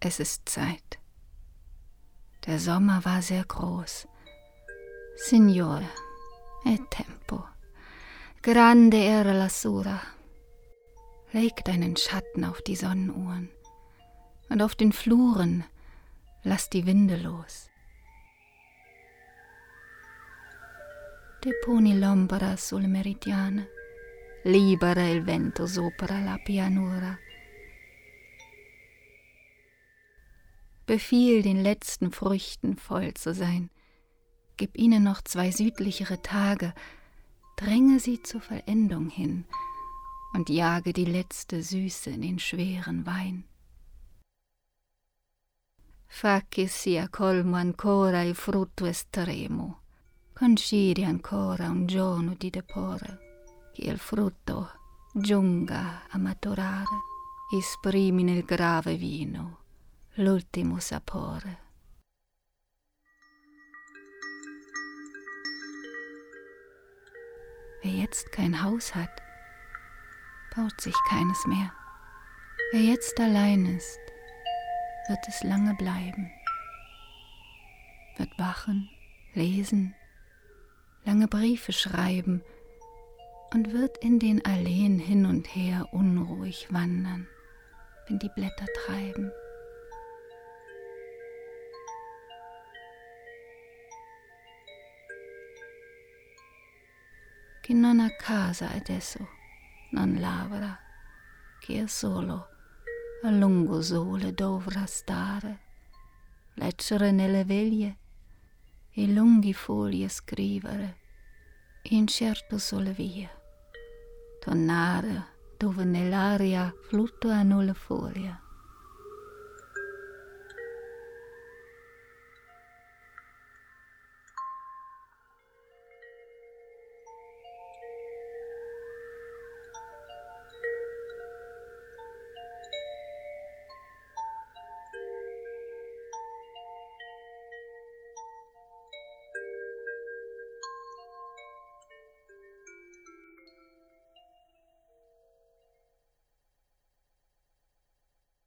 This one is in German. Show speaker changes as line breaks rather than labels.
Es ist Zeit. Der Sommer war sehr groß. Signore, e tempo. Grande era la sura. Leg deinen Schatten auf die Sonnenuhren und auf den Fluren lass die Winde los. Deponi l'ombra sul meridiane, libera il vento sopra la pianura. Befiehl den letzten Früchten voll zu sein, gib ihnen noch zwei südlichere Tage, dränge sie zur Vollendung hin und jage die letzte Süße in den schweren Wein. Fa che sia colmo ancora il frutto estremo, concedi ancora un giorno di depore, che il frutto giunga a maturare, esprimi nel grave vino l'ultimo sapore. Wer jetzt kein Haus hat, baut sich keines mehr. Wer jetzt allein ist, wird es lange bleiben, wird wachen, lesen, lange Briefe schreiben und wird in den Alleen hin und her unruhig wandern, wenn die Blätter treiben. Chi non ha casa adesso non lavora, chi è solo a lungo sole dovrà stare, leggere nelle veglie e lunghi fogli scrivere, incerto sole via, tornare dove nell'aria fluttuano le foglie.